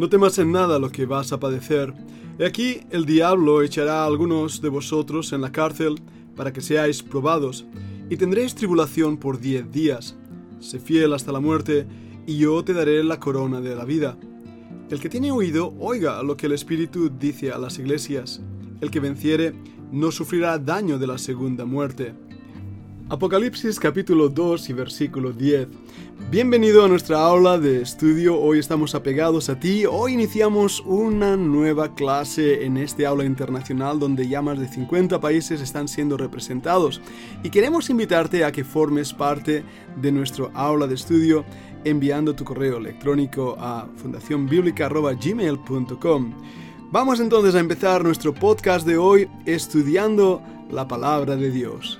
No temas en nada lo que vas a padecer. He aquí el diablo echará a algunos de vosotros en la cárcel para que seáis probados, y tendréis tribulación por diez días. Sé fiel hasta la muerte, y yo te daré la corona de la vida. El que tiene oído, oiga lo que el Espíritu dice a las iglesias. El que venciere no sufrirá daño de la segunda muerte. Apocalipsis capítulo 2 y versículo 10. Bienvenido a nuestra aula de estudio. Hoy estamos apegados a ti. Hoy iniciamos una nueva clase en este aula internacional donde ya más de 50 países están siendo representados. Y queremos invitarte a que formes parte de nuestro aula de estudio enviando tu correo electrónico a fundacionbiblica.gmail.com. Vamos entonces a empezar nuestro podcast de hoy estudiando la palabra de Dios.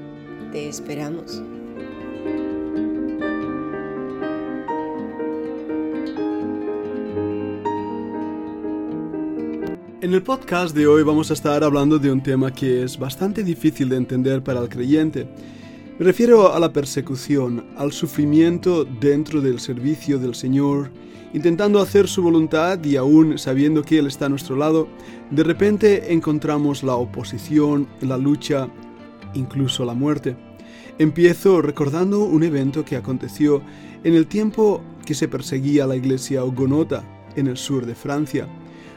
Te esperamos. En el podcast de hoy vamos a estar hablando de un tema que es bastante difícil de entender para el creyente. Me refiero a la persecución, al sufrimiento dentro del servicio del Señor, intentando hacer su voluntad y aún sabiendo que Él está a nuestro lado, de repente encontramos la oposición, la lucha, incluso la muerte. Empiezo recordando un evento que aconteció en el tiempo que se perseguía la iglesia hugonota en el sur de Francia.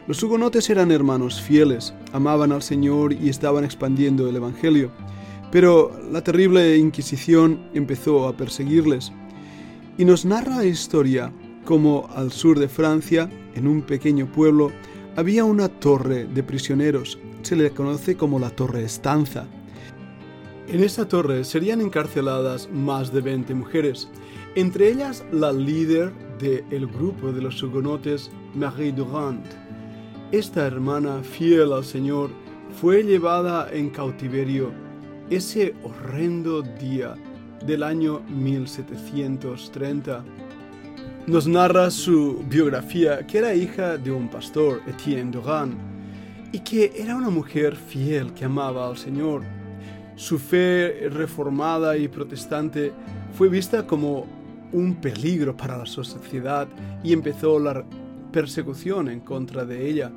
Los hugonotes eran hermanos fieles, amaban al Señor y estaban expandiendo el Evangelio, pero la terrible Inquisición empezó a perseguirles. Y nos narra la historia como al sur de Francia, en un pequeño pueblo, había una torre de prisioneros, se le conoce como la Torre Estanza. En esa torre serían encarceladas más de 20 mujeres, entre ellas la líder del grupo de los hugonotes, Marie Durand. Esta hermana fiel al Señor fue llevada en cautiverio ese horrendo día del año 1730. Nos narra su biografía que era hija de un pastor, Etienne Durand, y que era una mujer fiel que amaba al Señor su fe reformada y protestante fue vista como un peligro para la sociedad y empezó la persecución en contra de ella.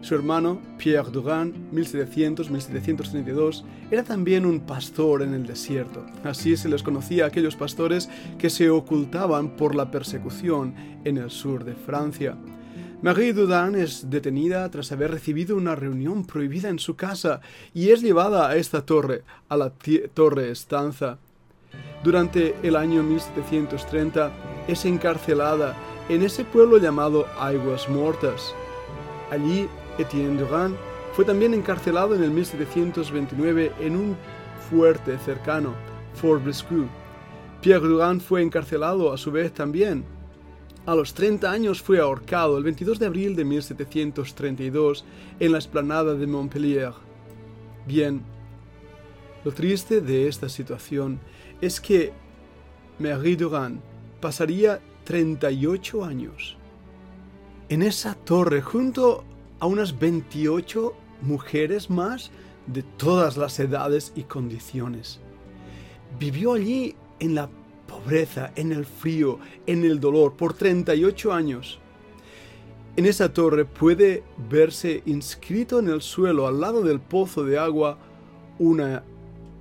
Su hermano, Pierre Durand, 1700-1732, era también un pastor en el desierto. Así se les conocía a aquellos pastores que se ocultaban por la persecución en el sur de Francia. Marie Dudin es detenida tras haber recibido una reunión prohibida en su casa y es llevada a esta torre, a la Torre Estanza. Durante el año 1730 es encarcelada en ese pueblo llamado Aguas Mortas. Allí, Etienne Durand fue también encarcelado en el 1729 en un fuerte cercano, Fort Brescu. Pierre Durand fue encarcelado a su vez también a los 30 años fue ahorcado el 22 de abril de 1732 en la explanada de Montpellier. Bien, lo triste de esta situación es que Marie Durand pasaría 38 años en esa torre junto a unas 28 mujeres más de todas las edades y condiciones. Vivió allí en la pobreza, en el frío, en el dolor, por 38 años. En esa torre puede verse inscrito en el suelo, al lado del pozo de agua, una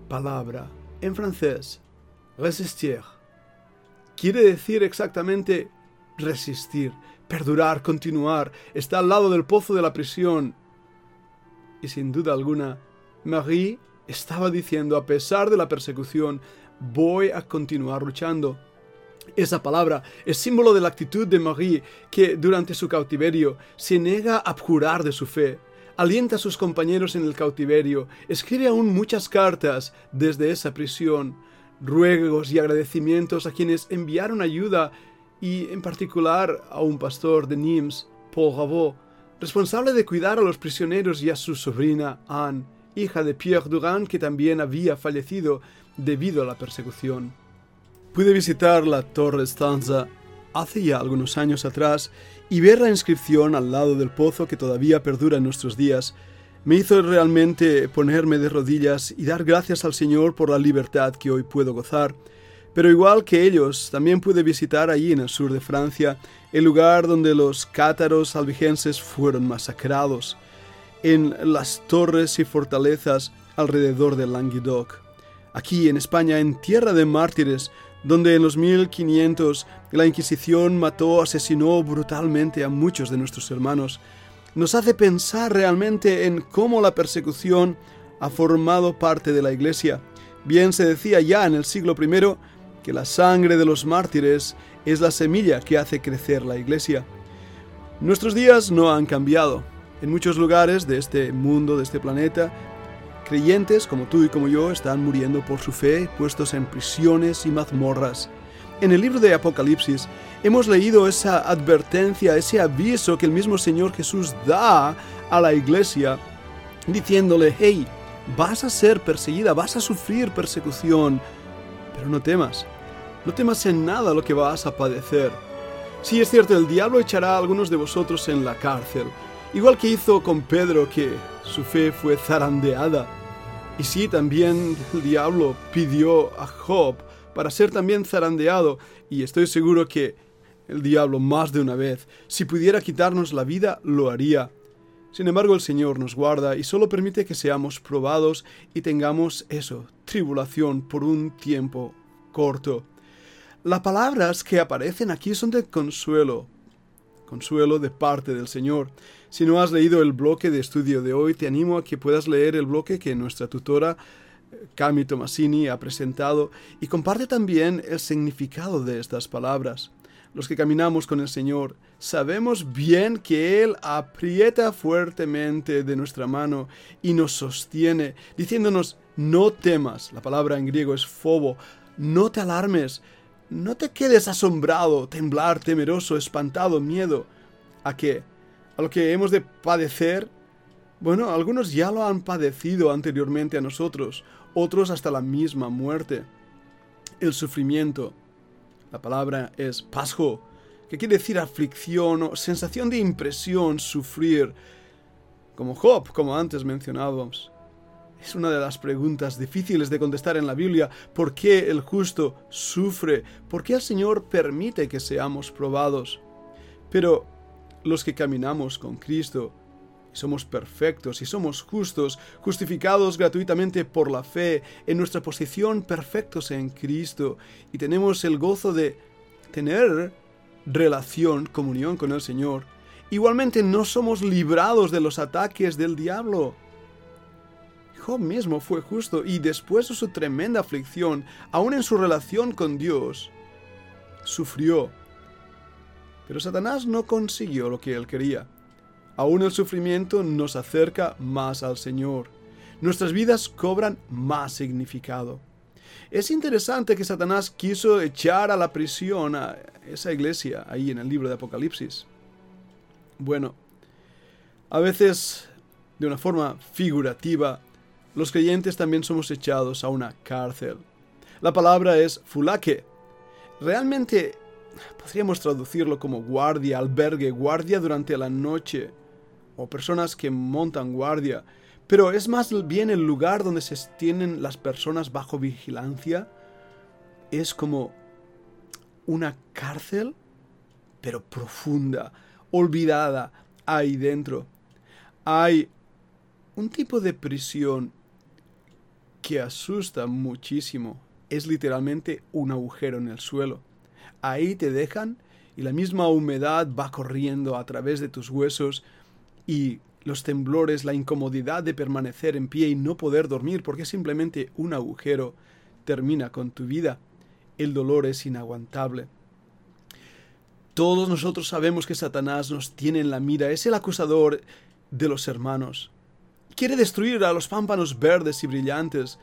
palabra en francés, resistir. Quiere decir exactamente resistir, perdurar, continuar. Está al lado del pozo de la prisión. Y sin duda alguna, Marie estaba diciendo, a pesar de la persecución, voy a continuar luchando. Esa palabra es símbolo de la actitud de Marie, que durante su cautiverio se niega a abjurar de su fe, alienta a sus compañeros en el cautiverio, escribe aún muchas cartas desde esa prisión, ruegos y agradecimientos a quienes enviaron ayuda y en particular a un pastor de Nimes, Paul Rabot, responsable de cuidar a los prisioneros y a su sobrina Anne, hija de Pierre Durand que también había fallecido debido a la persecución. Pude visitar la Torre Stanza hace ya algunos años atrás y ver la inscripción al lado del pozo que todavía perdura en nuestros días me hizo realmente ponerme de rodillas y dar gracias al Señor por la libertad que hoy puedo gozar. Pero igual que ellos, también pude visitar allí en el sur de Francia el lugar donde los cátaros albigenses fueron masacrados, en las torres y fortalezas alrededor de Languedoc. Aquí en España, en tierra de mártires, donde en los 1500 la Inquisición mató, asesinó brutalmente a muchos de nuestros hermanos, nos hace pensar realmente en cómo la persecución ha formado parte de la Iglesia. Bien se decía ya en el siglo I que la sangre de los mártires es la semilla que hace crecer la Iglesia. Nuestros días no han cambiado. En muchos lugares de este mundo, de este planeta, creyentes como tú y como yo están muriendo por su fe, puestos en prisiones y mazmorras. En el libro de Apocalipsis hemos leído esa advertencia, ese aviso que el mismo Señor Jesús da a la iglesia, diciéndole, hey, vas a ser perseguida, vas a sufrir persecución, pero no temas, no temas en nada lo que vas a padecer. Sí, es cierto, el diablo echará a algunos de vosotros en la cárcel, igual que hizo con Pedro, que su fe fue zarandeada. Y sí, también el diablo pidió a Job para ser también zarandeado, y estoy seguro que el diablo más de una vez, si pudiera quitarnos la vida, lo haría. Sin embargo, el Señor nos guarda y solo permite que seamos probados y tengamos eso, tribulación por un tiempo corto. Las palabras que aparecen aquí son de consuelo, consuelo de parte del Señor. Si no has leído el bloque de estudio de hoy, te animo a que puedas leer el bloque que nuestra tutora Cami Tomasini ha presentado y comparte también el significado de estas palabras. Los que caminamos con el Señor sabemos bien que Él aprieta fuertemente de nuestra mano y nos sostiene, diciéndonos, no temas, la palabra en griego es fobo, no te alarmes, no te quedes asombrado, temblar, temeroso, espantado, miedo. ¿A qué? ¿A lo que hemos de padecer? Bueno, algunos ya lo han padecido anteriormente a nosotros, otros hasta la misma muerte. El sufrimiento. La palabra es pasjo, que quiere decir aflicción o sensación de impresión, sufrir. Como Job, como antes mencionábamos. Es una de las preguntas difíciles de contestar en la Biblia. ¿Por qué el justo sufre? ¿Por qué el Señor permite que seamos probados? Pero los que caminamos con Cristo somos perfectos y somos justos, justificados gratuitamente por la fe, en nuestra posición perfectos en Cristo, y tenemos el gozo de tener relación, comunión con el Señor. Igualmente no somos librados de los ataques del diablo. Mismo fue justo y después de su tremenda aflicción, aún en su relación con Dios, sufrió. Pero Satanás no consiguió lo que él quería. Aún el sufrimiento nos acerca más al Señor. Nuestras vidas cobran más significado. Es interesante que Satanás quiso echar a la prisión a esa iglesia ahí en el libro de Apocalipsis. Bueno, a veces, de una forma figurativa, los creyentes también somos echados a una cárcel. La palabra es fulake. Realmente podríamos traducirlo como guardia, albergue, guardia durante la noche o personas que montan guardia, pero es más bien el lugar donde se tienen las personas bajo vigilancia. Es como una cárcel, pero profunda, olvidada, ahí dentro. Hay un tipo de prisión que asusta muchísimo. Es literalmente un agujero en el suelo. Ahí te dejan y la misma humedad va corriendo a través de tus huesos y los temblores, la incomodidad de permanecer en pie y no poder dormir porque simplemente un agujero termina con tu vida. El dolor es inaguantable. Todos nosotros sabemos que Satanás nos tiene en la mira, es el acusador de los hermanos. Quiere destruir a los pámpanos verdes y brillantes.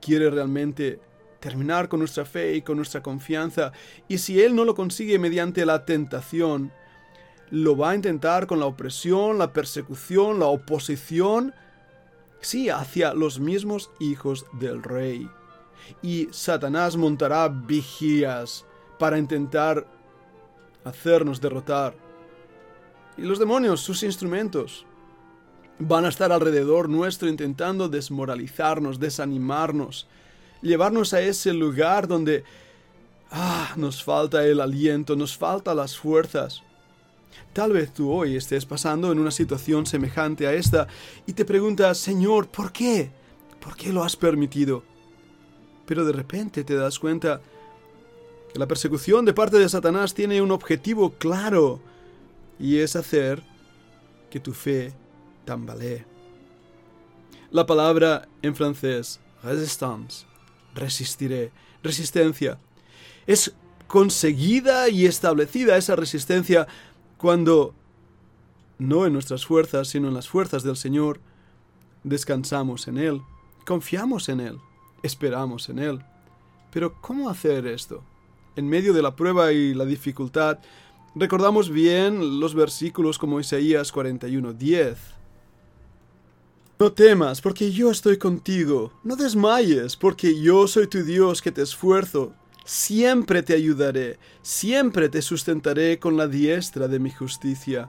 Quiere realmente terminar con nuestra fe y con nuestra confianza. Y si Él no lo consigue mediante la tentación, lo va a intentar con la opresión, la persecución, la oposición, sí, hacia los mismos hijos del rey. Y Satanás montará vigías para intentar hacernos derrotar. Y los demonios, sus instrumentos, van a estar alrededor nuestro intentando desmoralizarnos, desanimarnos, llevarnos a ese lugar donde ah, nos falta el aliento, nos falta las fuerzas. Tal vez tú hoy estés pasando en una situación semejante a esta y te preguntas, Señor, ¿por qué? ¿Por qué lo has permitido? Pero de repente te das cuenta que la persecución de parte de Satanás tiene un objetivo claro y es hacer que tu fe La palabra en francés, resistance, resistiré, resistencia, es conseguida y establecida esa resistencia cuando, no en nuestras fuerzas, sino en las fuerzas del Señor, descansamos en Él, confiamos en Él, esperamos en Él. Pero ¿cómo hacer esto? En medio de la prueba y la dificultad, recordamos bien los versículos como Isaías 41:10. No temas, porque yo estoy contigo. No desmayes, porque yo soy tu Dios que te esfuerzo. Siempre te ayudaré, siempre te sustentaré con la diestra de mi justicia.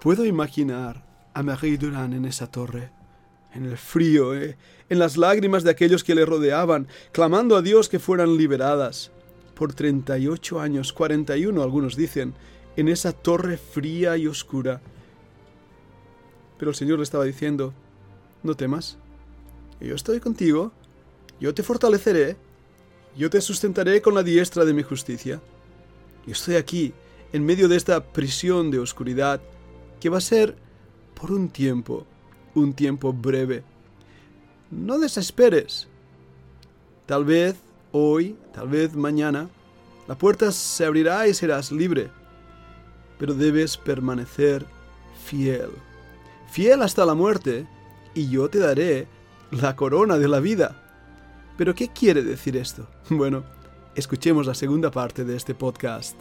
Puedo imaginar a Marie Durán en esa torre, en el frío, eh, en las lágrimas de aquellos que le rodeaban, clamando a Dios que fueran liberadas. Por 38 años, 41 algunos dicen, en esa torre fría y oscura. Pero el Señor le estaba diciendo, no temas, yo estoy contigo, yo te fortaleceré, yo te sustentaré con la diestra de mi justicia. Yo estoy aquí, en medio de esta prisión de oscuridad, que va a ser por un tiempo, un tiempo breve. No desesperes. Tal vez hoy, tal vez mañana, la puerta se abrirá y serás libre. Pero debes permanecer fiel. Fiel hasta la muerte, y yo te daré la corona de la vida. ¿Pero qué quiere decir esto? Bueno, escuchemos la segunda parte de este podcast.